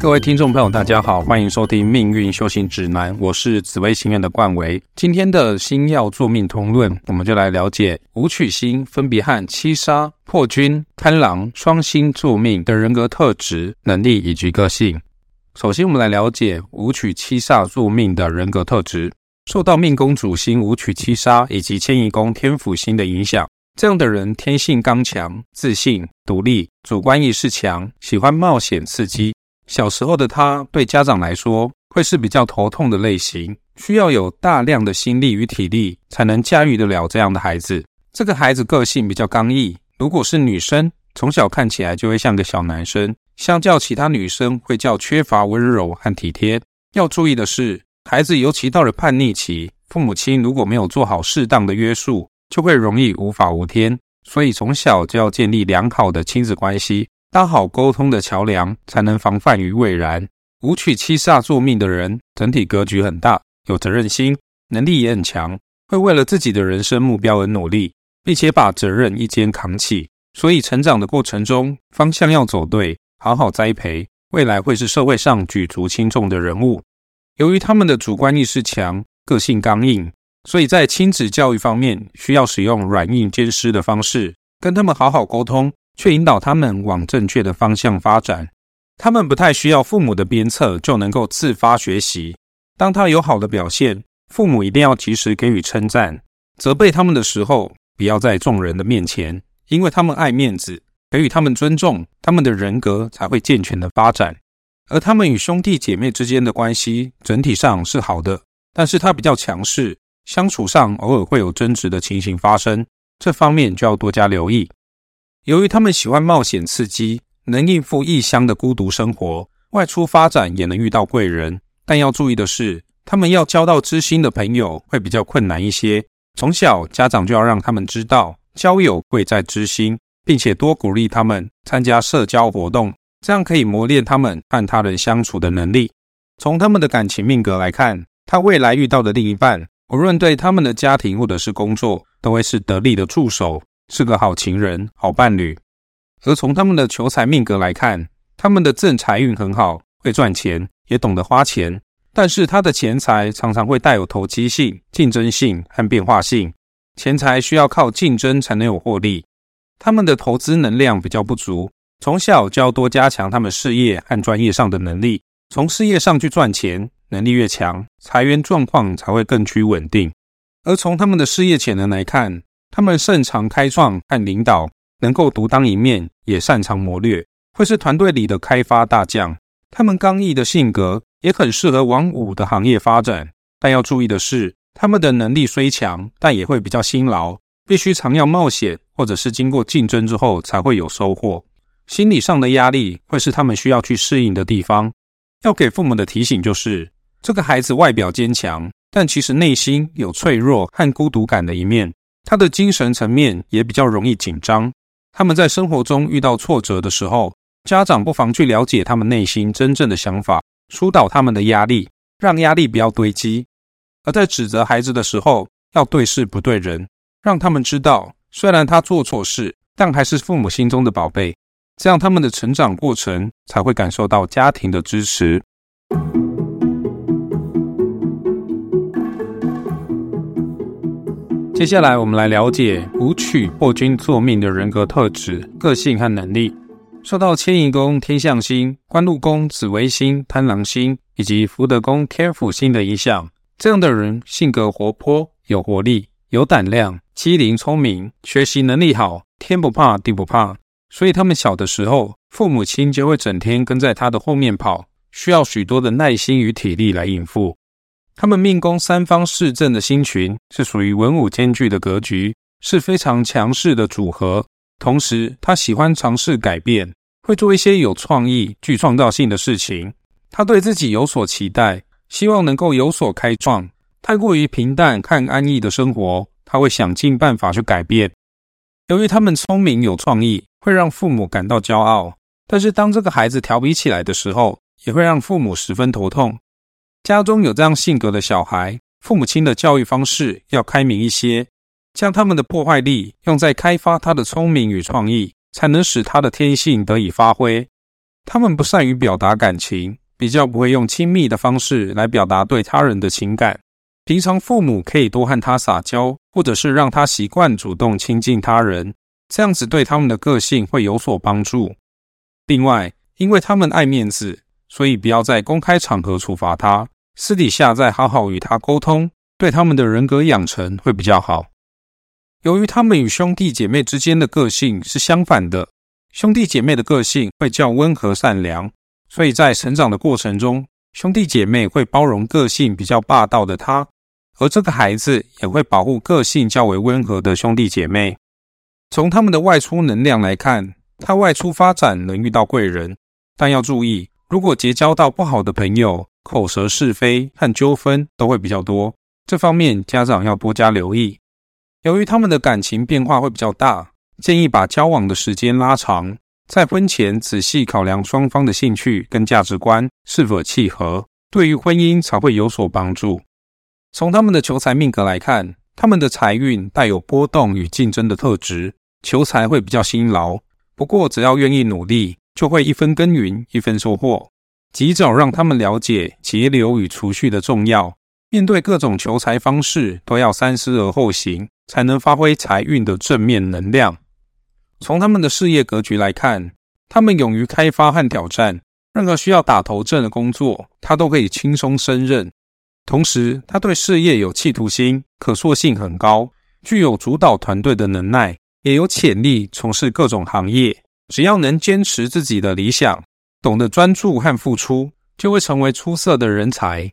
各位听众朋友，大家好，欢迎收听《命运修行指南》，我是紫薇星院的冠维。今天的星耀作命通论，我们就来了解武曲星分别和七杀、破军、贪狼双星作命的人格特质、能力以及个性。首先，我们来了解武曲七煞作命的人格特质。受到命宫主星武曲七杀以及迁移宫天府星的影响，这样的人天性刚强、自信、独立，主观意识强，喜欢冒险刺激。小时候的他，对家长来说会是比较头痛的类型，需要有大量的心力与体力才能驾驭得了这样的孩子。这个孩子个性比较刚毅，如果是女生，从小看起来就会像个小男生，相较其他女生会较缺乏温柔和体贴。要注意的是，孩子尤其到了叛逆期，父母亲如果没有做好适当的约束，就会容易无法无天。所以从小就要建立良好的亲子关系。搭好沟通的桥梁，才能防范于未然。武曲七煞作命的人，整体格局很大，有责任心，能力也很强，会为了自己的人生目标而努力，并且把责任一肩扛起。所以成长的过程中，方向要走对，好好栽培，未来会是社会上举足轻重的人物。由于他们的主观意识强，个性刚硬，所以在亲子教育方面，需要使用软硬兼施的方式，跟他们好好沟通。却引导他们往正确的方向发展。他们不太需要父母的鞭策就能够自发学习。当他有好的表现，父母一定要及时给予称赞。责备他们的时候，不要在众人的面前，因为他们爱面子。给予他们尊重，他们的人格才会健全的发展。而他们与兄弟姐妹之间的关系整体上是好的，但是他比较强势，相处上偶尔会有争执的情形发生，这方面就要多加留意。由于他们喜欢冒险刺激，能应付异乡的孤独生活，外出发展也能遇到贵人。但要注意的是，他们要交到知心的朋友会比较困难一些。从小家长就要让他们知道，交友贵在知心，并且多鼓励他们参加社交活动，这样可以磨练他们和他人相处的能力。从他们的感情命格来看，他未来遇到的另一半，无论对他们的家庭或者是工作，都会是得力的助手。是个好情人、好伴侣，而从他们的求财命格来看，他们的正财运很好，会赚钱，也懂得花钱。但是他的钱财常常会带有投机性、竞争性和变化性，钱财需要靠竞争才能有获利。他们的投资能量比较不足，从小就要多加强他们事业和专业上的能力，从事业上去赚钱，能力越强，财源状况才会更趋稳定。而从他们的事业潜能来看，他们擅长开创和领导，能够独当一面，也擅长谋略，会是团队里的开发大将。他们刚毅的性格也很适合往武的行业发展。但要注意的是，他们的能力虽强，但也会比较辛劳，必须常要冒险，或者是经过竞争之后才会有收获。心理上的压力会是他们需要去适应的地方。要给父母的提醒就是：这个孩子外表坚强，但其实内心有脆弱和孤独感的一面。他的精神层面也比较容易紧张。他们在生活中遇到挫折的时候，家长不妨去了解他们内心真正的想法，疏导他们的压力，让压力不要堆积。而在指责孩子的时候，要对事不对人，让他们知道，虽然他做错事，但还是父母心中的宝贝。这样他们的成长过程才会感受到家庭的支持。接下来，我们来了解武曲破军作命的人格特质、个性和能力。受到迁移宫天象星、官禄宫紫微星、贪狼星以及福德宫天府星的影响，这样的人性格活泼、有活力、有胆量、机灵聪明，学习能力好，天不怕地不怕。所以他们小的时候，父母亲就会整天跟在他的后面跑，需要许多的耐心与体力来应付。他们命宫三方四正的星群是属于文武兼具的格局，是非常强势的组合。同时，他喜欢尝试改变，会做一些有创意、具创造性的事情。他对自己有所期待，希望能够有所开创。太过于平淡、看安逸的生活，他会想尽办法去改变。由于他们聪明有创意，会让父母感到骄傲。但是，当这个孩子调皮起来的时候，也会让父母十分头痛。家中有这样性格的小孩，父母亲的教育方式要开明一些，将他们的破坏力用在开发他的聪明与创意，才能使他的天性得以发挥。他们不善于表达感情，比较不会用亲密的方式来表达对他人的情感。平常父母可以多和他撒娇，或者是让他习惯主动亲近他人，这样子对他们的个性会有所帮助。另外，因为他们爱面子，所以不要在公开场合处罚他，私底下再好好与他沟通，对他们的人格养成会比较好。由于他们与兄弟姐妹之间的个性是相反的。兄弟姐妹的个性会较温和善良，所以在成长的过程中，兄弟姐妹会包容个性比较霸道的他，而这个孩子也会保护个性较为温和的兄弟姐妹。从他们的外出能量来看，他外出发展能遇到贵人，但要注意，如果结交到不好的朋友，口舌是非和纠纷都会比较多，这方面家长要多加留意。由于他们的感情变化会比较大。建议把交往的时间拉长，在婚前仔细考量双方的兴趣跟价值观是否契合，对于婚姻才会有所帮助。从他们的求财命格来看，他们的财运带有波动与竞争的特质，求财会比较辛劳。不过只要愿意努力，就会一分耕耘一分收获。及早让他们了解节流与储蓄的重要，面对各种求财方式都要三思而后行，才能发挥财运的正面能量。从他们的事业格局来看，他们勇于开发和挑战，任何需要打头阵的工作，他都可以轻松胜任。同时，他对事业有企图心，可塑性很高，具有主导团队的能耐，也有潜力从事各种行业。只要能坚持自己的理想，懂得专注和付出，就会成为出色的人才。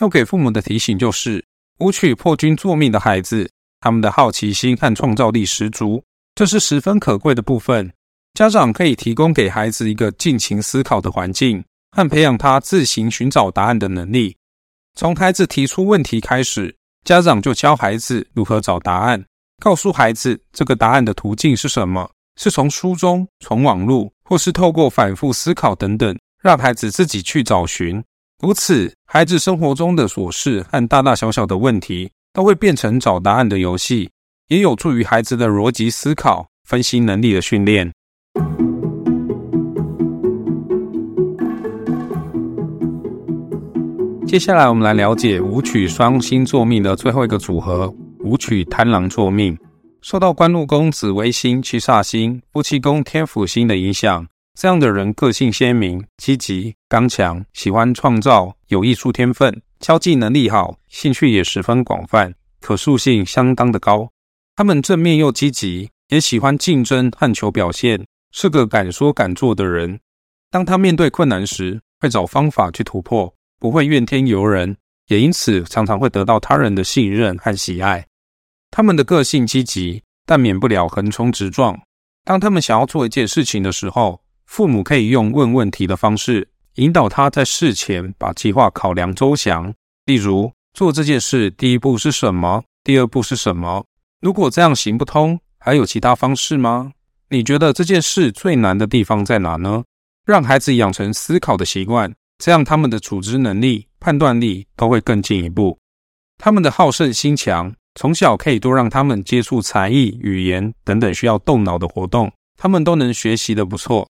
要给父母的提醒就是：武曲破军作命的孩子，他们的好奇心和创造力十足。这是十分可贵的部分。家长可以提供给孩子一个尽情思考的环境，和培养他自行寻找答案的能力。从孩子提出问题开始，家长就教孩子如何找答案，告诉孩子这个答案的途径是什么，是从书中、从网络，或是透过反复思考等等，让孩子自己去找寻。如此，孩子生活中的琐事和大大小小的问题，都会变成找答案的游戏。也有助于孩子的逻辑思考、分析能力的训练。接下来，我们来了解武曲双星座命的最后一个组合——武曲贪狼座命。受到官禄宫紫微星、七煞星、夫妻宫天府星的影响，这样的人个性鲜明、积极、刚强，喜欢创造，有艺术天分，交际能力好，兴趣也十分广泛，可塑性相当的高。他们正面又积极，也喜欢竞争和求表现，是个敢说敢做的人。当他面对困难时，会找方法去突破，不会怨天尤人，也因此常常会得到他人的信任和喜爱。他们的个性积极，但免不了横冲直撞。当他们想要做一件事情的时候，父母可以用问问题的方式引导他在事前把计划考量周详。例如，做这件事第一步是什么？第二步是什么？如果这样行不通，还有其他方式吗？你觉得这件事最难的地方在哪呢？让孩子养成思考的习惯，这样他们的组织能力、判断力都会更进一步。他们的好胜心强，从小可以多让他们接触才艺、语言等等需要动脑的活动，他们都能学习的不错。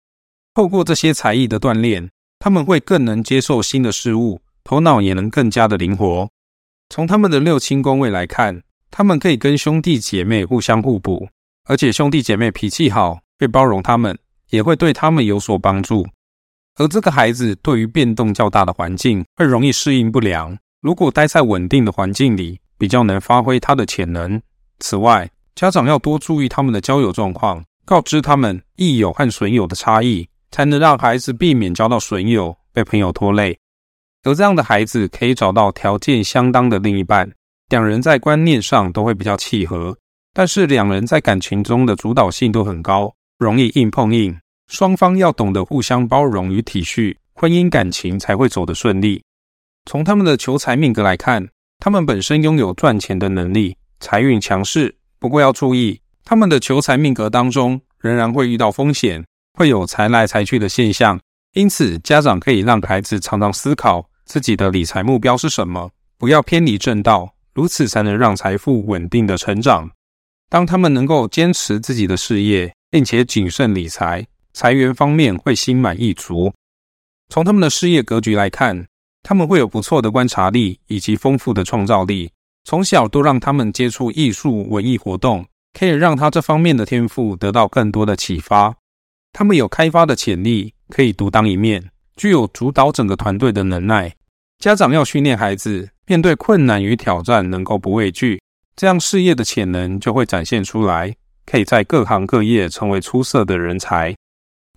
透过这些才艺的锻炼，他们会更能接受新的事物，头脑也能更加的灵活。从他们的六亲宫位来看。他们可以跟兄弟姐妹互相互补，而且兄弟姐妹脾气好，会包容他们，也会对他们有所帮助。而这个孩子对于变动较大的环境会容易适应不良，如果待在稳定的环境里，比较能发挥他的潜能。此外，家长要多注意他们的交友状况，告知他们益友和损友的差异，才能让孩子避免交到损友，被朋友拖累。而这样的孩子可以找到条件相当的另一半。两人在观念上都会比较契合，但是两人在感情中的主导性都很高，容易硬碰硬。双方要懂得互相包容与体恤，婚姻感情才会走得顺利。从他们的求财命格来看，他们本身拥有赚钱的能力，财运强势。不过要注意，他们的求财命格当中仍然会遇到风险，会有财来财去的现象。因此，家长可以让孩子常常思考自己的理财目标是什么，不要偏离正道。如此才能让财富稳定的成长。当他们能够坚持自己的事业，并且谨慎理财，财源方面会心满意足。从他们的事业格局来看，他们会有不错的观察力以及丰富的创造力。从小都让他们接触艺术文艺活动，可以让他这方面的天赋得到更多的启发。他们有开发的潜力，可以独当一面，具有主导整个团队的能耐。家长要训练孩子面对困难与挑战能够不畏惧，这样事业的潜能就会展现出来，可以在各行各业成为出色的人才。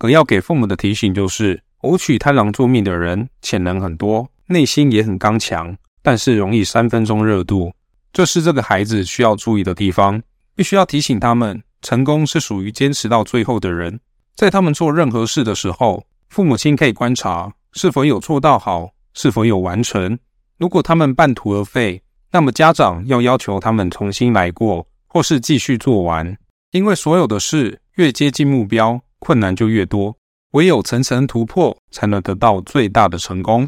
而要给父母的提醒就是：武曲贪狼座命的人潜能很多，内心也很刚强。但是容易三分钟热度，这是这个孩子需要注意的地方。必须要提醒他们，成功是属于坚持到最后的人。在他们做任何事的时候，父母亲可以观察是否有做到好，是否有完成。如果他们半途而废，那么家长要要求他们重新来过，或是继续做完。因为所有的事越接近目标，困难就越多。唯有层层突破，才能得到最大的成功。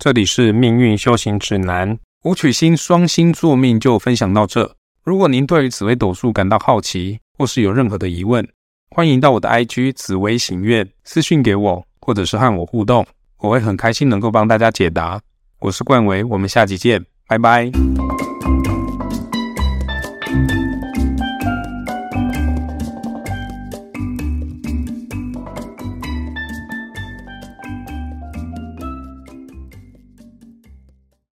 这里是命运修行指南，武曲星双星座命就分享到这。如果您对于紫微斗数感到好奇，或是有任何的疑问，欢迎到我的 IG 紫微行愿私信给我，或者是和我互动，我会很开心能够帮大家解答。我是冠维，我们下集见，拜拜。